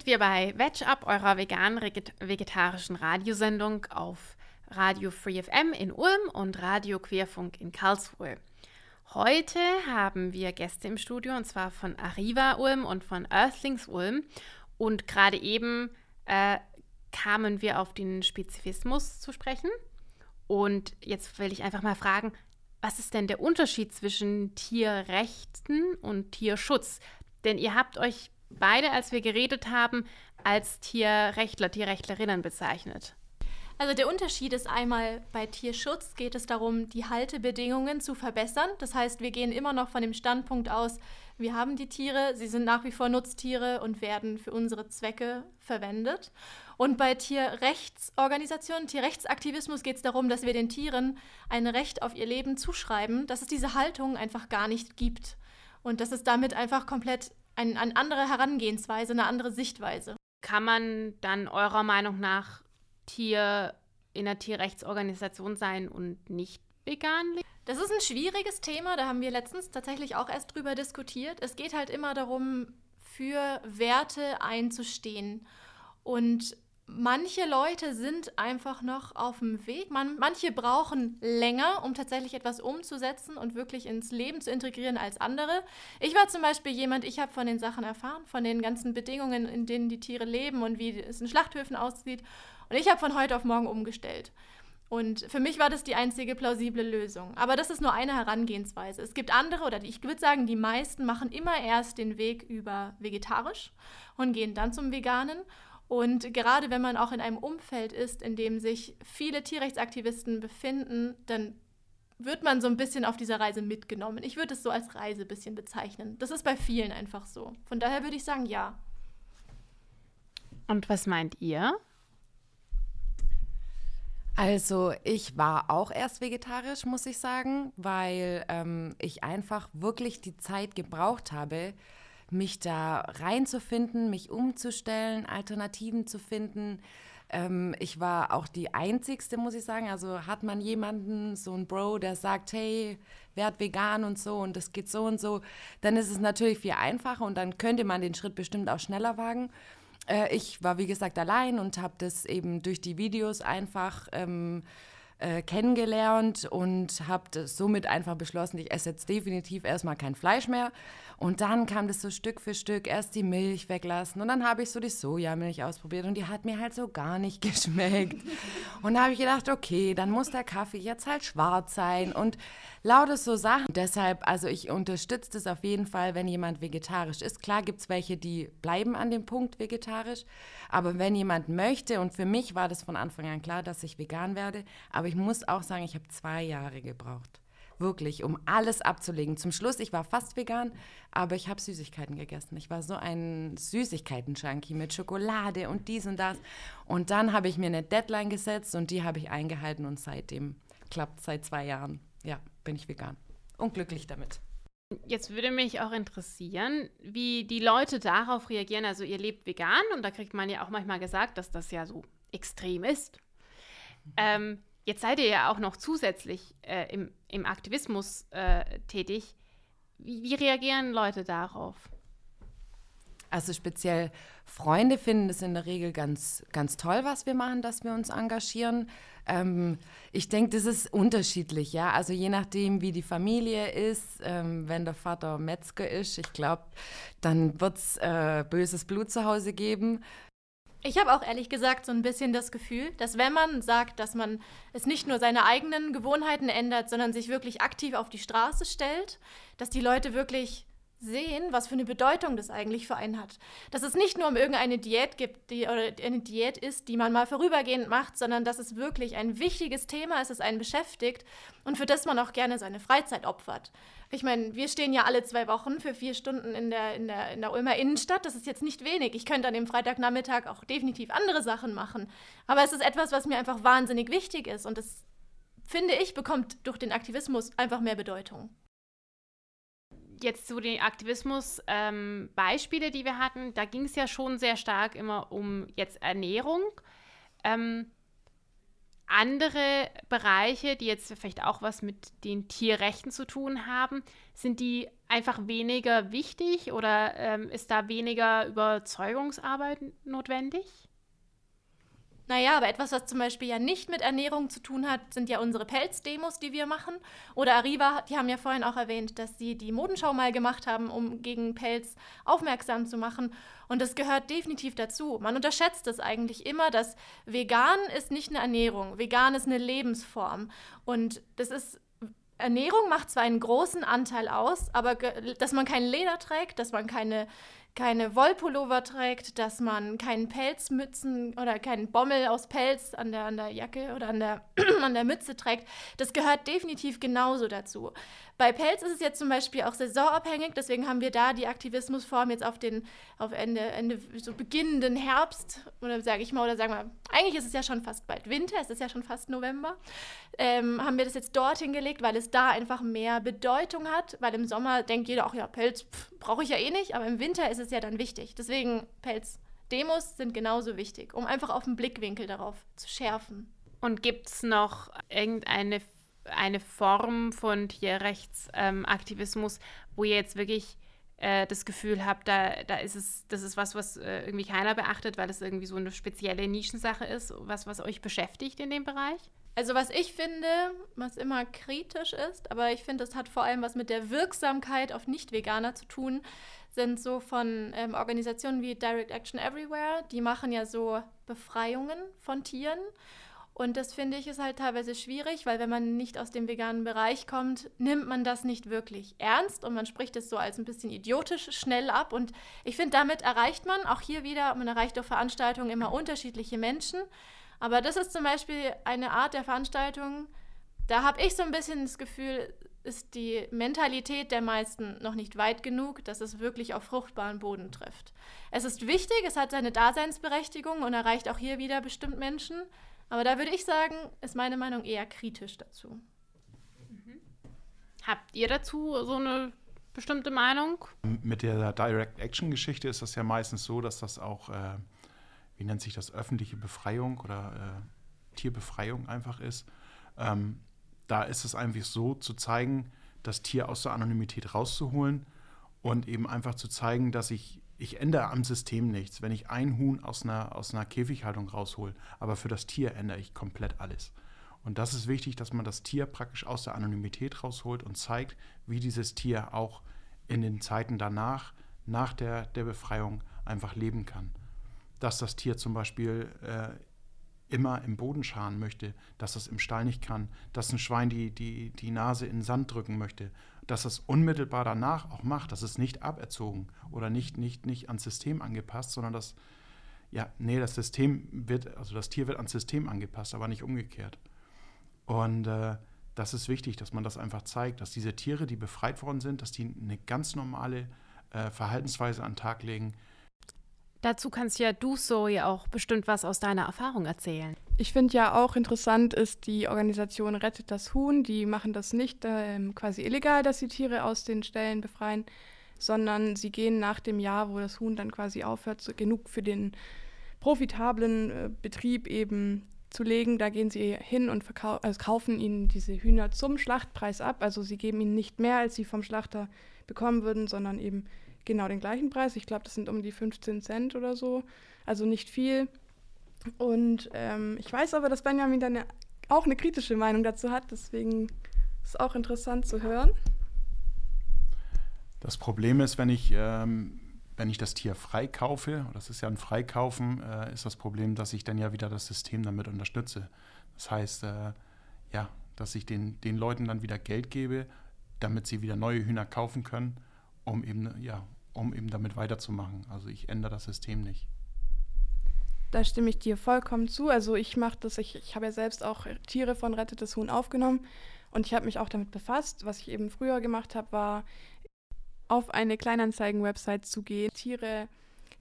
Speaker 4: Sind wir bei Veg Up, eurer vegan-vegetarischen Radiosendung auf Radio Free FM in Ulm und Radio Querfunk in Karlsruhe. Heute haben wir Gäste im Studio und zwar von Arriva Ulm und von Earthlings Ulm. Und gerade eben äh, kamen wir auf den Spezifismus zu sprechen. Und jetzt will ich einfach mal fragen, was ist denn der Unterschied zwischen Tierrechten und Tierschutz? Denn ihr habt euch beide, als wir geredet haben, als Tierrechtler, Tierrechtlerinnen bezeichnet.
Speaker 5: Also der Unterschied ist einmal bei Tierschutz geht es darum, die Haltebedingungen zu verbessern. Das heißt, wir gehen immer noch von dem Standpunkt aus, wir haben die Tiere, sie sind nach wie vor Nutztiere und werden für unsere Zwecke verwendet. Und bei Tierrechtsorganisationen, Tierrechtsaktivismus geht es darum, dass wir den Tieren ein Recht auf ihr Leben zuschreiben, dass es diese Haltung einfach gar nicht gibt. Und das ist damit einfach komplett ein, eine andere Herangehensweise, eine andere Sichtweise.
Speaker 4: Kann man dann eurer Meinung nach Tier in einer Tierrechtsorganisation sein und nicht vegan leben?
Speaker 5: Das ist ein schwieriges Thema, da haben wir letztens tatsächlich auch erst drüber diskutiert. Es geht halt immer darum, für Werte einzustehen. Und manche Leute sind einfach noch auf dem Weg. Man, manche brauchen länger, um tatsächlich etwas umzusetzen und wirklich ins Leben zu integrieren als andere. Ich war zum Beispiel jemand, ich habe von den Sachen erfahren, von den ganzen Bedingungen, in denen die Tiere leben und wie es in Schlachthöfen aussieht. Und ich habe von heute auf morgen umgestellt. Und für mich war das die einzige plausible Lösung. Aber das ist nur eine Herangehensweise. Es gibt andere, oder ich würde sagen, die meisten machen immer erst den Weg über vegetarisch und gehen dann zum Veganen. Und gerade wenn man auch in einem Umfeld ist, in dem sich viele Tierrechtsaktivisten befinden, dann wird man so ein bisschen auf dieser Reise mitgenommen. Ich würde es so als Reise ein bisschen bezeichnen. Das ist bei vielen einfach so. Von daher würde ich sagen, ja.
Speaker 4: Und was meint ihr?
Speaker 2: Also ich war auch erst vegetarisch, muss ich sagen, weil ähm, ich einfach wirklich die Zeit gebraucht habe, mich da reinzufinden, mich umzustellen, Alternativen zu finden. Ähm, ich war auch die Einzigste, muss ich sagen. Also hat man jemanden, so ein Bro, der sagt, hey, werd vegan und so und das geht so und so, dann ist es natürlich viel einfacher und dann könnte man den Schritt bestimmt auch schneller wagen. Äh, ich war, wie gesagt, allein und habe das eben durch die Videos einfach... Ähm, äh, kennengelernt und habe somit einfach beschlossen, ich esse jetzt definitiv erstmal kein Fleisch mehr. Und dann kam das so Stück für Stück, erst die Milch weglassen und dann habe ich so die Sojamilch ausprobiert und die hat mir halt so gar nicht [LAUGHS] geschmeckt. Und da habe ich gedacht, okay, dann muss der Kaffee jetzt halt schwarz sein und lauter so Sachen. Deshalb, also ich unterstütze das auf jeden Fall, wenn jemand vegetarisch ist. Klar gibt es welche, die bleiben an dem Punkt vegetarisch, aber wenn jemand möchte, und für mich war das von Anfang an klar, dass ich vegan werde, aber ich muss auch sagen, ich habe zwei Jahre gebraucht wirklich, um alles abzulegen. Zum Schluss, ich war fast vegan, aber ich habe Süßigkeiten gegessen. Ich war so ein Süßigkeiten-Junkie mit Schokolade und dies und das. Und dann habe ich mir eine Deadline gesetzt und die habe ich eingehalten und seitdem klappt seit zwei Jahren. Ja, bin ich vegan. Und glücklich damit.
Speaker 4: Jetzt würde mich auch interessieren, wie die Leute darauf reagieren. Also ihr lebt vegan und da kriegt man ja auch manchmal gesagt, dass das ja so extrem ist. Ähm, Jetzt seid ihr ja auch noch zusätzlich äh, im, im Aktivismus äh, tätig. Wie, wie reagieren Leute darauf?
Speaker 2: Also speziell Freunde finden es in der Regel ganz, ganz toll, was wir machen, dass wir uns engagieren. Ähm, ich denke, das ist unterschiedlich, ja. Also je nachdem, wie die Familie ist, ähm, wenn der Vater Metzger ist, ich glaube, dann wird es äh, böses Blut zu Hause geben.
Speaker 5: Ich habe auch ehrlich gesagt so ein bisschen das Gefühl, dass wenn man sagt, dass man es nicht nur seine eigenen Gewohnheiten ändert, sondern sich wirklich aktiv auf die Straße stellt, dass die Leute wirklich sehen, was für eine Bedeutung das eigentlich für einen hat. Dass es nicht nur um irgendeine Diät gibt, die, oder eine Diät ist, die man mal vorübergehend macht, sondern dass es wirklich ein wichtiges Thema ist, das einen beschäftigt und für das man auch gerne seine Freizeit opfert. Ich meine, wir stehen ja alle zwei Wochen für vier Stunden in der, in, der, in der Ulmer Innenstadt. Das ist jetzt nicht wenig. Ich könnte an dem Freitagnachmittag auch definitiv andere Sachen machen. Aber es ist etwas, was mir einfach wahnsinnig wichtig ist. Und das, finde ich, bekommt durch den Aktivismus einfach mehr Bedeutung
Speaker 4: jetzt zu den Aktivismus-Beispiele, ähm, die wir hatten, da ging es ja schon sehr stark immer um jetzt Ernährung. Ähm, andere Bereiche, die jetzt vielleicht auch was mit den Tierrechten zu tun haben, sind die einfach weniger wichtig oder ähm, ist da weniger Überzeugungsarbeit notwendig?
Speaker 5: Naja, aber etwas, was zum Beispiel ja nicht mit Ernährung zu tun hat, sind ja unsere Pelzdemos, die wir machen. Oder Arriva, die haben ja vorhin auch erwähnt, dass sie die Modenschau mal gemacht haben, um gegen Pelz aufmerksam zu machen. Und das gehört definitiv dazu. Man unterschätzt es eigentlich immer, dass vegan ist nicht eine Ernährung, vegan ist eine Lebensform. Und das ist Ernährung macht zwar einen großen Anteil aus, aber dass man kein Leder trägt, dass man keine keine Wollpullover trägt, dass man keinen Pelzmützen oder keinen Bommel aus Pelz an der, an der Jacke oder an der, [CLEARS THROAT] an der Mütze trägt. Das gehört definitiv genauso dazu. Bei Pelz ist es jetzt zum Beispiel auch saisonabhängig, deswegen haben wir da die Aktivismusform jetzt auf den auf Ende, Ende so beginnenden Herbst, oder sage ich mal, oder sagen wir, eigentlich ist es ja schon fast bald Winter, es ist ja schon fast November, ähm, haben wir das jetzt dorthin gelegt, weil es da einfach mehr Bedeutung hat, weil im Sommer denkt jeder, ach ja, Pelz brauche ich ja eh nicht, aber im Winter ist es ja dann wichtig. Deswegen Pelz. Demos sind genauso wichtig, um einfach auf den Blickwinkel darauf zu schärfen.
Speaker 4: Und gibt es noch irgendeine eine Form von Tierrechtsaktivismus, ähm, wo ihr jetzt wirklich äh, das Gefühl habe, da, da ist es, das ist was, was äh, irgendwie keiner beachtet, weil es irgendwie so eine spezielle Nischensache ist, was, was euch beschäftigt in dem Bereich?
Speaker 5: Also was ich finde, was immer kritisch ist, aber ich finde, es hat vor allem was mit der Wirksamkeit auf Nicht-Veganer zu tun, sind so von ähm, Organisationen wie Direct Action Everywhere, die machen ja so Befreiungen von Tieren. Und das finde ich ist halt teilweise schwierig, weil wenn man nicht aus dem veganen Bereich kommt, nimmt man das nicht wirklich ernst und man spricht es so als ein bisschen idiotisch schnell ab. Und ich finde, damit erreicht man auch hier wieder, man erreicht auf Veranstaltungen immer unterschiedliche Menschen. Aber das ist zum Beispiel eine Art der Veranstaltung, da habe ich so ein bisschen das Gefühl, ist die Mentalität der meisten noch nicht weit genug, dass es wirklich auf fruchtbaren Boden trifft. Es ist wichtig, es hat seine Daseinsberechtigung und erreicht auch hier wieder bestimmt Menschen. Aber da würde ich sagen, ist meine Meinung eher kritisch dazu.
Speaker 4: Mhm. Habt ihr dazu so eine bestimmte Meinung?
Speaker 6: Mit der Direct-Action-Geschichte ist das ja meistens so, dass das auch, äh, wie nennt sich das, öffentliche Befreiung oder äh, Tierbefreiung einfach ist. Ähm, da ist es einfach so zu zeigen, das Tier aus der Anonymität rauszuholen und eben einfach zu zeigen, dass ich, ich ändere am System nichts, wenn ich ein Huhn aus einer, aus einer Käfighaltung raushole, aber für das Tier ändere ich komplett alles. Und das ist wichtig, dass man das Tier praktisch aus der Anonymität rausholt und zeigt, wie dieses Tier auch in den Zeiten danach, nach der, der Befreiung, einfach leben kann. Dass das Tier zum Beispiel äh, immer im Boden scharen möchte, dass es im Stall nicht kann, dass ein Schwein die, die, die Nase in den Sand drücken möchte, dass es unmittelbar danach auch macht, dass es nicht aberzogen oder nicht, nicht, nicht ans System angepasst, sondern dass, ja, nee, das System wird, also das Tier wird ans System angepasst, aber nicht umgekehrt. Und äh, das ist wichtig, dass man das einfach zeigt, dass diese Tiere, die befreit worden sind, dass die eine ganz normale äh, Verhaltensweise an den Tag legen,
Speaker 4: Dazu kannst ja du, Zoe, auch bestimmt was aus deiner Erfahrung erzählen.
Speaker 8: Ich finde ja auch interessant ist die Organisation Rettet das Huhn. Die machen das nicht äh, quasi illegal, dass sie Tiere aus den Ställen befreien, sondern sie gehen nach dem Jahr, wo das Huhn dann quasi aufhört, so genug für den profitablen äh, Betrieb eben zu legen. Da gehen sie hin und also kaufen ihnen diese Hühner zum Schlachtpreis ab. Also sie geben ihnen nicht mehr, als sie vom Schlachter bekommen würden, sondern eben genau den gleichen Preis. Ich glaube, das sind um die 15 Cent oder so. Also nicht viel. Und ähm, ich weiß aber, dass Benjamin dann auch eine kritische Meinung dazu hat. Deswegen ist es auch interessant zu hören.
Speaker 6: Das Problem ist, wenn ich, ähm, wenn ich das Tier freikaufe, das ist ja ein Freikaufen, äh, ist das Problem, dass ich dann ja wieder das System damit unterstütze. Das heißt, äh, ja, dass ich den, den Leuten dann wieder Geld gebe, damit sie wieder neue Hühner kaufen können um eben, ja, um eben damit weiterzumachen. Also ich ändere das System nicht.
Speaker 8: Da stimme ich dir vollkommen zu. Also ich mache das, ich, ich habe ja selbst auch Tiere von Rettetes Huhn aufgenommen und ich habe mich auch damit befasst. Was ich eben früher gemacht habe, war auf eine Kleinanzeigen-Website zu gehen, Tiere,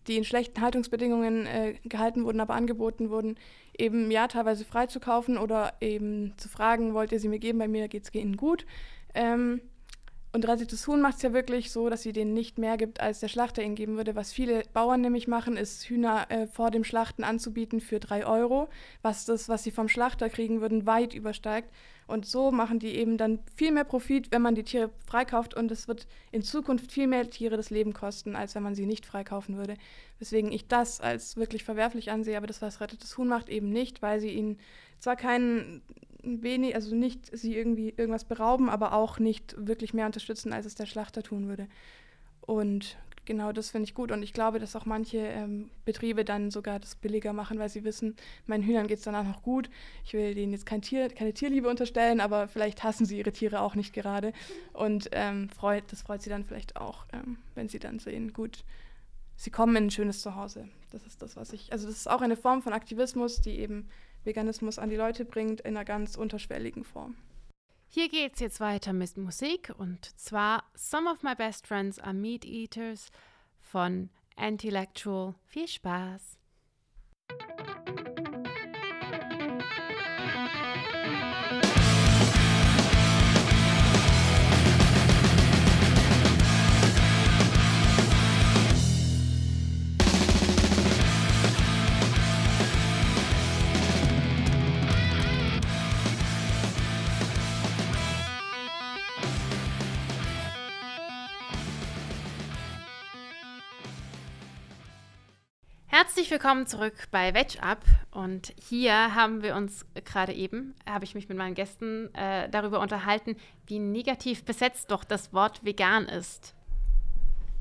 Speaker 8: die in schlechten Haltungsbedingungen äh, gehalten wurden, aber angeboten wurden, eben ja teilweise freizukaufen oder eben zu fragen, wollt ihr sie mir geben, bei mir geht es ihnen gut. Ähm, und Rettetes Huhn macht es ja wirklich so, dass sie denen nicht mehr gibt, als der Schlachter ihnen geben würde. Was viele Bauern nämlich machen, ist Hühner äh, vor dem Schlachten anzubieten für drei Euro, was das, was sie vom Schlachter kriegen würden, weit übersteigt. Und so machen die eben dann viel mehr Profit, wenn man die Tiere freikauft. Und es wird in Zukunft viel mehr Tiere das Leben kosten, als wenn man sie nicht freikaufen würde. Weswegen ich das als wirklich verwerflich ansehe, aber das, was Rettetes Huhn macht, eben nicht, weil sie ihnen zwar keinen wenig, also nicht sie irgendwie irgendwas berauben, aber auch nicht wirklich mehr unterstützen, als es der Schlachter tun würde. Und genau das finde ich gut. Und ich glaube, dass auch manche ähm, Betriebe dann sogar das billiger machen, weil sie wissen, meinen Hühnern geht es danach noch gut. Ich will denen jetzt kein Tier, keine Tierliebe unterstellen, aber vielleicht hassen sie ihre Tiere auch nicht gerade. Und ähm, freut, das freut sie dann vielleicht auch, ähm, wenn sie dann sehen, gut, sie kommen in ein schönes Zuhause. Das ist das, was ich. Also das ist auch eine Form von Aktivismus, die eben Veganismus an die Leute bringt, in einer ganz unterschwelligen Form.
Speaker 4: Hier geht's jetzt weiter mit Musik und zwar Some of My Best Friends are Meat Eaters von Antilectual. Viel Spaß! Herzlich willkommen zurück bei Veg Up und hier haben wir uns gerade eben, habe ich mich mit meinen Gästen äh, darüber unterhalten, wie negativ besetzt doch das Wort vegan ist.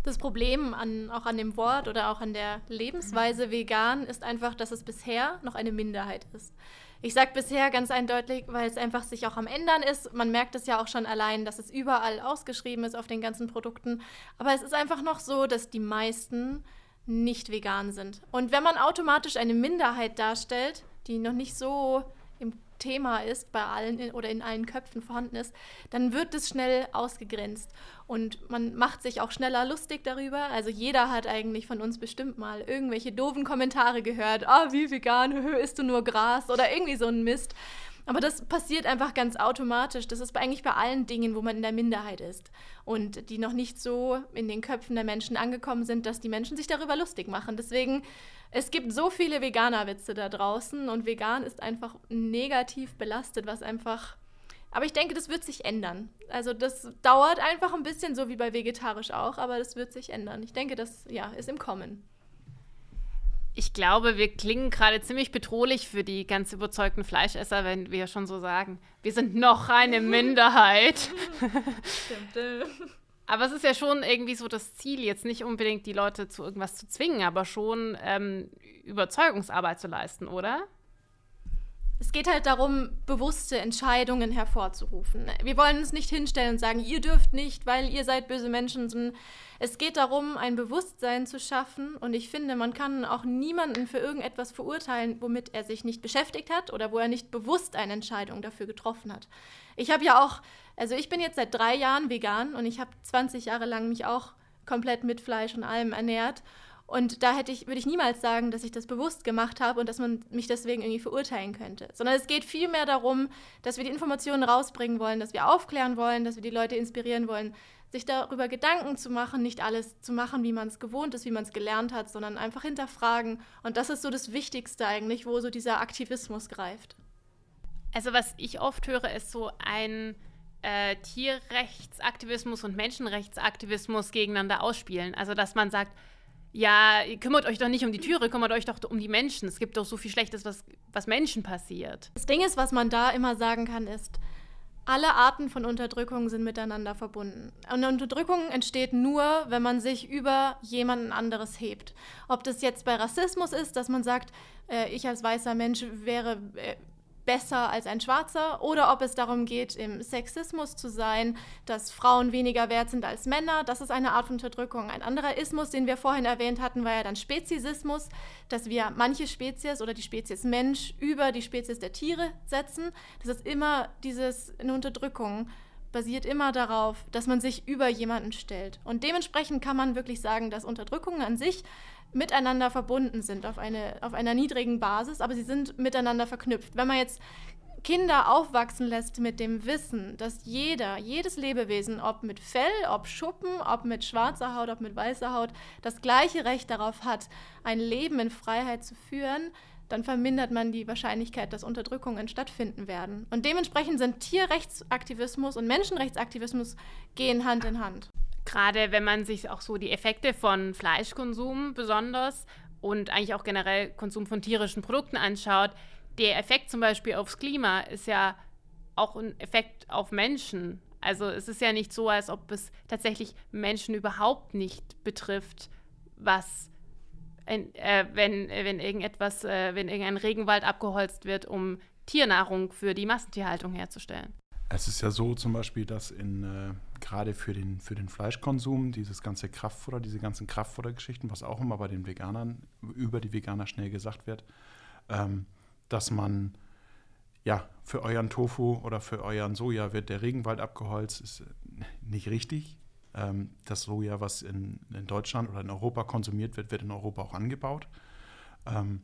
Speaker 5: Das Problem an, auch an dem Wort oder auch an der Lebensweise vegan ist einfach, dass es bisher noch eine Minderheit ist. Ich sage bisher ganz eindeutig, weil es einfach sich auch am Ändern ist. Man merkt es ja auch schon allein, dass es überall ausgeschrieben ist auf den ganzen Produkten. Aber es ist einfach noch so, dass die meisten nicht vegan sind. Und wenn man automatisch eine Minderheit darstellt, die noch nicht so im Thema ist, bei allen oder in allen Köpfen vorhanden ist, dann wird es schnell ausgegrenzt. Und man macht sich auch schneller lustig darüber. Also jeder hat eigentlich von uns bestimmt mal irgendwelche doofen Kommentare gehört. Ah, wie vegan, [LAUGHS] isst du nur Gras oder irgendwie so ein Mist. Aber das passiert einfach ganz automatisch. Das ist eigentlich bei allen Dingen, wo man in der Minderheit ist und die noch nicht so in den Köpfen der Menschen angekommen sind, dass die Menschen sich darüber lustig machen. Deswegen, es gibt so viele Veganer-Witze da draußen und vegan ist einfach negativ belastet, was einfach. Aber ich denke, das wird sich ändern. Also das dauert einfach ein bisschen, so wie bei vegetarisch auch, aber das wird sich ändern. Ich denke, das ja, ist im Kommen.
Speaker 4: Ich glaube, wir klingen gerade ziemlich bedrohlich für die ganz überzeugten Fleischesser, wenn wir schon so sagen, wir sind noch eine Minderheit. Stimmt. aber es ist ja schon irgendwie so das Ziel, jetzt nicht unbedingt die Leute zu irgendwas zu zwingen, aber schon ähm, Überzeugungsarbeit zu leisten, oder?
Speaker 5: Es geht halt darum, bewusste Entscheidungen hervorzurufen. Wir wollen uns nicht hinstellen und sagen, ihr dürft nicht, weil ihr seid böse Menschen. Es geht darum, ein Bewusstsein zu schaffen. Und ich finde, man kann auch niemanden für irgendetwas verurteilen, womit er sich nicht beschäftigt hat oder wo er nicht bewusst eine Entscheidung dafür getroffen hat. Ich habe ja auch, also ich bin jetzt seit drei Jahren vegan und ich habe 20 Jahre lang mich auch komplett mit Fleisch und allem ernährt. Und da hätte ich, würde ich niemals sagen, dass ich das bewusst gemacht habe und dass man mich deswegen irgendwie verurteilen könnte. Sondern es geht vielmehr darum, dass wir die Informationen rausbringen wollen, dass wir aufklären wollen, dass wir die Leute inspirieren wollen, sich darüber Gedanken zu machen, nicht alles zu machen, wie man es gewohnt ist, wie man es gelernt hat, sondern einfach hinterfragen. Und das ist so das Wichtigste eigentlich, wo so dieser Aktivismus greift.
Speaker 4: Also was ich oft höre, ist so ein äh, Tierrechtsaktivismus und Menschenrechtsaktivismus gegeneinander ausspielen. Also dass man sagt, ja, kümmert euch doch nicht um die Türe, kümmert euch doch um die Menschen. Es gibt doch so viel Schlechtes, was, was Menschen passiert.
Speaker 5: Das Ding ist, was man da immer sagen kann, ist, alle Arten von Unterdrückung sind miteinander verbunden. Und Unterdrückung entsteht nur, wenn man sich über jemanden anderes hebt. Ob das jetzt bei Rassismus ist, dass man sagt, äh, ich als weißer Mensch wäre äh, besser als ein Schwarzer oder ob es darum geht, im Sexismus zu sein, dass Frauen weniger wert sind als Männer. Das ist eine Art von Unterdrückung. Ein anderer Ismus, den wir vorhin erwähnt hatten, war ja dann Speziesismus, dass wir manche Spezies oder die Spezies Mensch über die Spezies der Tiere setzen. Das ist immer dieses eine Unterdrückung basiert immer darauf, dass man sich über jemanden stellt. Und dementsprechend kann man wirklich sagen, dass Unterdrückung an sich miteinander verbunden sind auf, eine, auf einer niedrigen Basis, aber sie sind miteinander verknüpft. Wenn man jetzt Kinder aufwachsen lässt mit dem Wissen, dass jeder, jedes Lebewesen, ob mit Fell, ob Schuppen, ob mit schwarzer Haut, ob mit weißer Haut, das gleiche Recht darauf hat, ein Leben in Freiheit zu führen, dann vermindert man die Wahrscheinlichkeit, dass Unterdrückungen stattfinden werden. Und dementsprechend sind Tierrechtsaktivismus und Menschenrechtsaktivismus gehen Hand in Hand.
Speaker 4: Gerade wenn man sich auch so die Effekte von Fleischkonsum besonders und eigentlich auch generell Konsum von tierischen Produkten anschaut, der Effekt zum Beispiel aufs Klima ist ja auch ein Effekt auf Menschen. Also es ist ja nicht so, als ob es tatsächlich Menschen überhaupt nicht betrifft, was äh, wenn, wenn irgendetwas, äh, wenn irgendein Regenwald abgeholzt wird, um Tiernahrung für die Massentierhaltung herzustellen.
Speaker 6: Es ist ja so zum Beispiel, dass in äh, gerade für den, für den Fleischkonsum dieses ganze Kraftfutter, diese ganzen Kraftfuttergeschichten, was auch immer bei den Veganern, über die Veganer schnell gesagt wird, ähm, dass man ja, für euren Tofu oder für euren Soja wird der Regenwald abgeholzt, ist nicht richtig. Ähm, das Soja, was in, in, Deutschland oder in Europa konsumiert wird, wird in Europa auch angebaut. Ähm,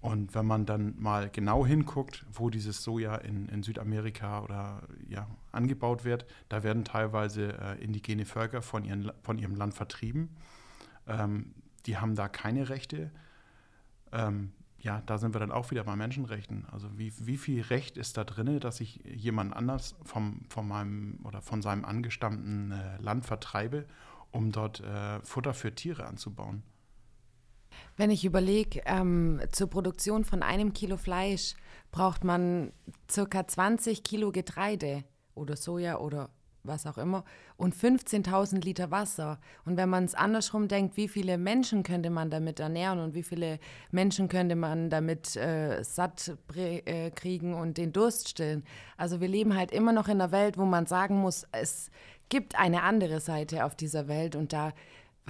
Speaker 6: und wenn man dann mal genau hinguckt, wo dieses Soja in, in Südamerika oder ja, angebaut wird, da werden teilweise äh, indigene Völker von, ihren, von ihrem Land vertrieben. Ähm, die haben da keine Rechte. Ähm, ja, da sind wir dann auch wieder bei Menschenrechten. Also wie, wie viel Recht ist da drin, dass ich jemand anders vom, von meinem oder von seinem angestammten äh, Land vertreibe, um dort äh, Futter für Tiere anzubauen?
Speaker 2: Wenn ich überlege, ähm, zur Produktion von einem Kilo Fleisch braucht man circa 20 Kilo Getreide oder Soja oder was auch immer und 15.000 Liter Wasser. Und wenn man es andersrum denkt, wie viele Menschen könnte man damit ernähren und wie viele Menschen könnte man damit äh, satt äh, kriegen und den Durst stillen. Also wir leben halt immer noch in einer Welt, wo man sagen muss, es gibt eine andere Seite auf dieser Welt und da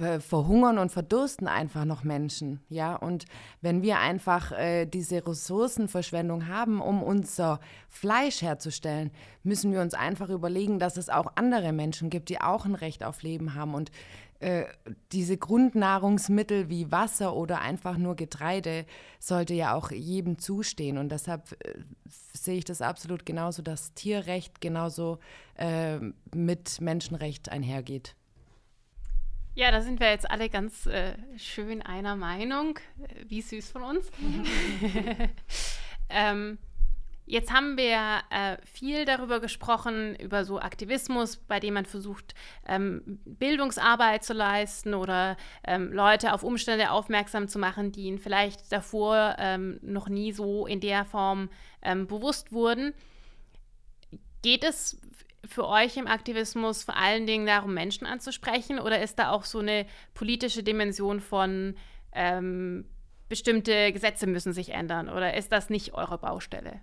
Speaker 2: äh, verhungern und verdursten einfach noch Menschen, ja. Und wenn wir einfach äh, diese Ressourcenverschwendung haben, um unser Fleisch herzustellen, müssen wir uns einfach überlegen, dass es auch andere Menschen gibt, die auch ein Recht auf Leben haben und äh, diese Grundnahrungsmittel wie Wasser oder einfach nur Getreide sollte ja auch jedem zustehen. Und deshalb äh, sehe ich das absolut genauso, dass Tierrecht genauso äh, mit Menschenrecht einhergeht.
Speaker 4: Ja, da sind wir jetzt alle ganz äh, schön einer Meinung. Äh, wie süß von uns. [LAUGHS] ähm, jetzt haben wir äh, viel darüber gesprochen, über so Aktivismus, bei dem man versucht, ähm, Bildungsarbeit zu leisten oder ähm, Leute auf Umstände aufmerksam zu machen, die ihnen vielleicht davor ähm, noch nie so in der Form ähm, bewusst wurden. Geht es für euch im Aktivismus vor allen Dingen darum, Menschen anzusprechen? Oder ist da auch so eine politische Dimension von ähm, bestimmte Gesetze müssen sich ändern? Oder ist das nicht eure Baustelle?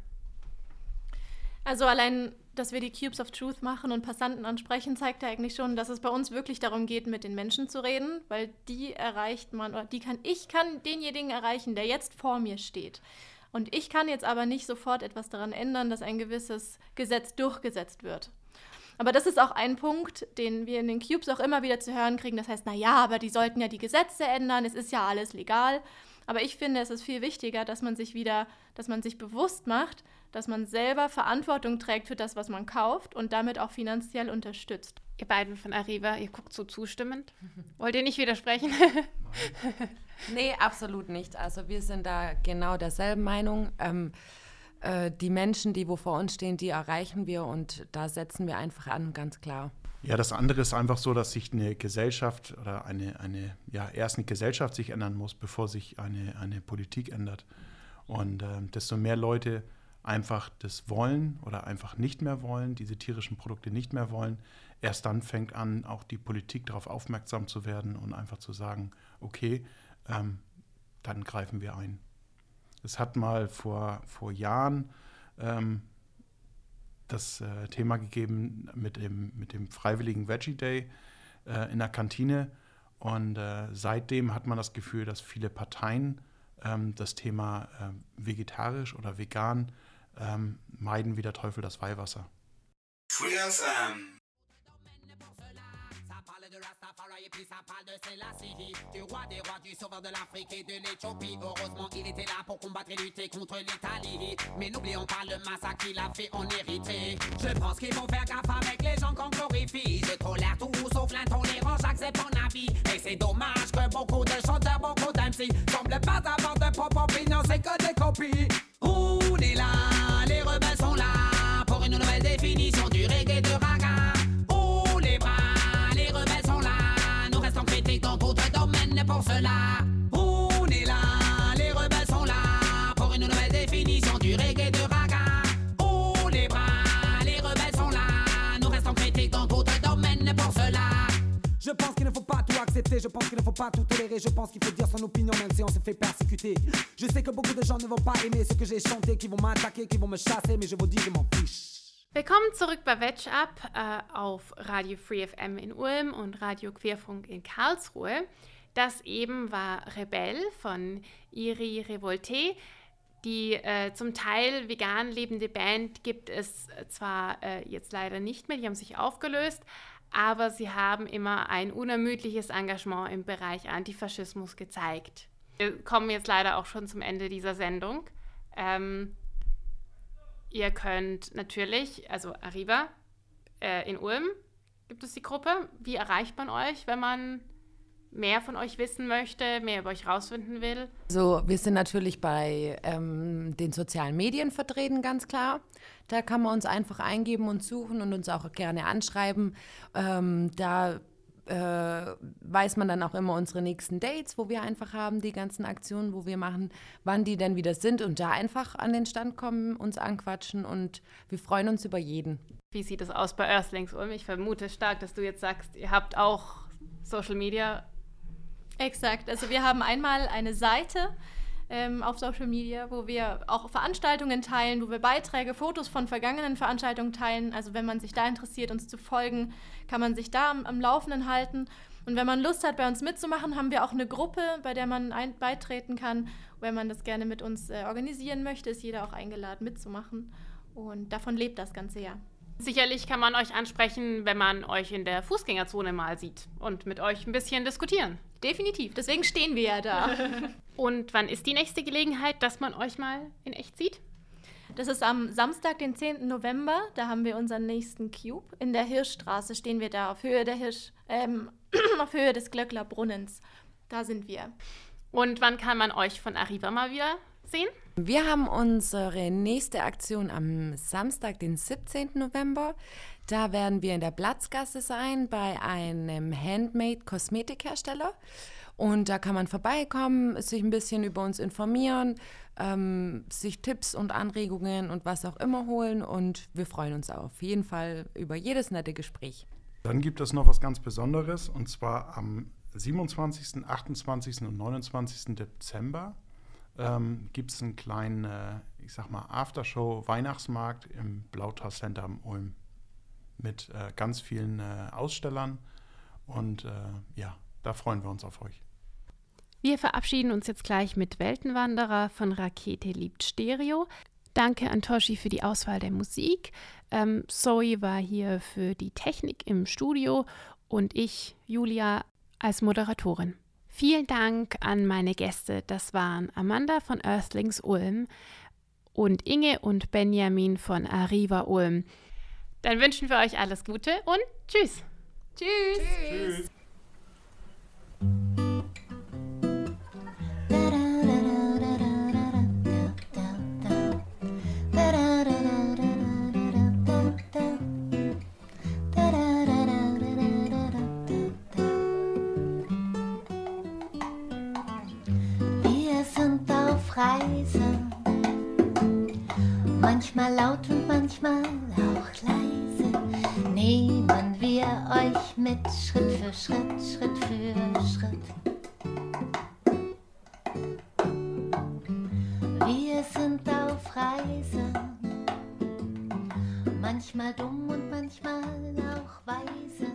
Speaker 5: Also allein, dass wir die Cubes of Truth machen und Passanten ansprechen, zeigt ja eigentlich schon, dass es bei uns wirklich darum geht, mit den Menschen zu reden, weil die erreicht man, oder die kann, ich kann denjenigen erreichen, der jetzt vor mir steht. Und ich kann jetzt aber nicht sofort etwas daran ändern, dass ein gewisses Gesetz durchgesetzt wird. Aber das ist auch ein Punkt, den wir in den Cubes auch immer wieder zu hören kriegen. Das heißt, naja, aber die sollten ja die Gesetze ändern, es ist ja alles legal. Aber ich finde, es ist viel wichtiger, dass man sich wieder, dass man sich bewusst macht, dass man selber Verantwortung trägt für das, was man kauft und damit auch finanziell unterstützt.
Speaker 4: Ihr beiden von Arriva, ihr guckt so zustimmend. [LAUGHS] Wollt ihr nicht widersprechen?
Speaker 2: nee, absolut nicht. Also wir sind da genau derselben Meinung. Ähm, äh, die Menschen, die wo vor uns stehen, die erreichen wir und da setzen wir einfach an, ganz klar.
Speaker 6: Ja, das andere ist einfach so, dass sich eine Gesellschaft oder eine, eine ja, erst eine Gesellschaft sich ändern muss, bevor sich eine, eine Politik ändert. Und äh, desto mehr Leute einfach das wollen oder einfach nicht mehr wollen, diese tierischen Produkte nicht mehr wollen, erst dann fängt an, auch die Politik darauf aufmerksam zu werden und einfach zu sagen, okay, ähm, dann greifen wir ein. Es hat mal vor, vor Jahren ähm, das äh, Thema gegeben mit dem, mit dem freiwilligen Veggie Day äh, in der Kantine. Und äh, seitdem hat man das Gefühl, dass viele Parteien ähm, das Thema äh, vegetarisch oder vegan ähm, meiden wie der Teufel das Weihwasser. Free FM. Et puis ça parle de Selassie. Du roi des rois, du sauveur de l'Afrique et de l'Éthiopie. Heureusement il était là pour combattre et lutter contre l'Italie. Mais n'oublions pas le massacre qu'il a fait en Érythrée Je pense qu'il faut faire gaffe avec les gens qu'on glorifie. Je tolère tout sauf l'intolérance, j'accepte mon avis. Et c'est dommage que beaucoup de chanteurs, beaucoup d'MC Semblent pas avoir de propre opinion, c'est que des copies accepter, je pense qu'il ne faut pas tout tolérer, je pense qu'il faut dire son opinion même si on se fait persécuter. Je sais que beaucoup de gens ne vont pas aimer ce que j'ai chanté, qui vont m'attaquer, qui vont me chasser, mais je vous dis, je m'en fiche.
Speaker 4: Willkommen zurück bei Wedge Up äh, auf Radio Free FM in Ulm und Radio Querfunk in Karlsruhe. Das eben war Rebell von Iri Revolte. Die äh, zum Teil vegan lebende Band gibt es zwar äh, jetzt leider nicht mehr, die haben sich aufgelöst, aber sie haben immer ein unermüdliches Engagement im Bereich Antifaschismus gezeigt. Wir kommen jetzt leider auch schon zum Ende dieser Sendung. Ähm, ihr könnt natürlich, also Arriva äh, in Ulm gibt es die Gruppe. Wie erreicht man euch, wenn man mehr von euch wissen möchte, mehr über euch rausfinden will?
Speaker 2: So, wir sind natürlich bei ähm, den sozialen Medien vertreten, ganz klar. Da kann man uns einfach eingeben und suchen und uns auch gerne anschreiben. Ähm, da äh, weiß man dann auch immer unsere nächsten Dates, wo wir einfach haben, die ganzen Aktionen, wo wir machen, wann die denn wieder sind und da einfach an den Stand kommen, uns anquatschen und wir freuen uns über jeden.
Speaker 4: Wie sieht es aus bei Earthlings Ulm? Ich vermute stark, dass du jetzt sagst, ihr habt auch Social Media.
Speaker 5: Exakt. Also wir haben einmal eine Seite, ähm, auf Social Media, wo wir auch Veranstaltungen teilen, wo wir Beiträge, Fotos von vergangenen Veranstaltungen teilen. Also wenn man sich da interessiert, uns zu folgen, kann man sich da am, am Laufenden halten. Und wenn man Lust hat, bei uns mitzumachen, haben wir auch eine Gruppe, bei der man beitreten kann. Wenn man das gerne mit uns äh, organisieren möchte, ist jeder auch eingeladen mitzumachen. Und davon lebt das ganze Jahr.
Speaker 4: Sicherlich kann man euch ansprechen, wenn man euch in der Fußgängerzone mal sieht und mit euch ein bisschen diskutieren.
Speaker 5: Definitiv, deswegen stehen wir ja da. [LAUGHS]
Speaker 4: und wann ist die nächste Gelegenheit, dass man euch mal in echt sieht?
Speaker 5: Das ist am Samstag, den 10. November. Da haben wir unseren nächsten Cube. In der Hirschstraße stehen wir da, auf Höhe der Hirsch, ähm, [CLEARS THROAT] auf Höhe des Glöckler Brunnens. Da sind wir.
Speaker 4: Und wann kann man euch von Arriva mal wieder sehen?
Speaker 2: Wir haben unsere nächste Aktion am Samstag, den 17. November. Da werden wir in der Platzgasse sein bei einem Handmade-Kosmetikhersteller. Und da kann man vorbeikommen, sich ein bisschen über uns informieren, ähm, sich Tipps und Anregungen und was auch immer holen. Und wir freuen uns auf jeden Fall über jedes nette Gespräch.
Speaker 6: Dann gibt es noch was ganz Besonderes und zwar am 27., 28. und 29. Dezember ähm, gibt es einen kleinen, äh, ich sag mal, Aftershow-Weihnachtsmarkt im Blautar Center am Ulm mit äh, ganz vielen äh, Ausstellern. Und äh, ja, da freuen wir uns auf euch.
Speaker 4: Wir verabschieden uns jetzt gleich mit Weltenwanderer von Rakete liebt Stereo. Danke an Toshi für die Auswahl der Musik. Ähm, Zoe war hier für die Technik im Studio und ich, Julia, als Moderatorin. Vielen Dank an meine Gäste. Das waren Amanda von Earthlings Ulm und Inge und Benjamin von Arriva Ulm. Dann wünschen wir euch alles Gute und tschüss.
Speaker 5: Tschüss.
Speaker 6: Tschüss.
Speaker 9: Manchmal laut und manchmal auch leise, nehmen wir euch mit Schritt für Schritt, Schritt für Schritt. Wir sind auf Reise, manchmal dumm und manchmal auch weise.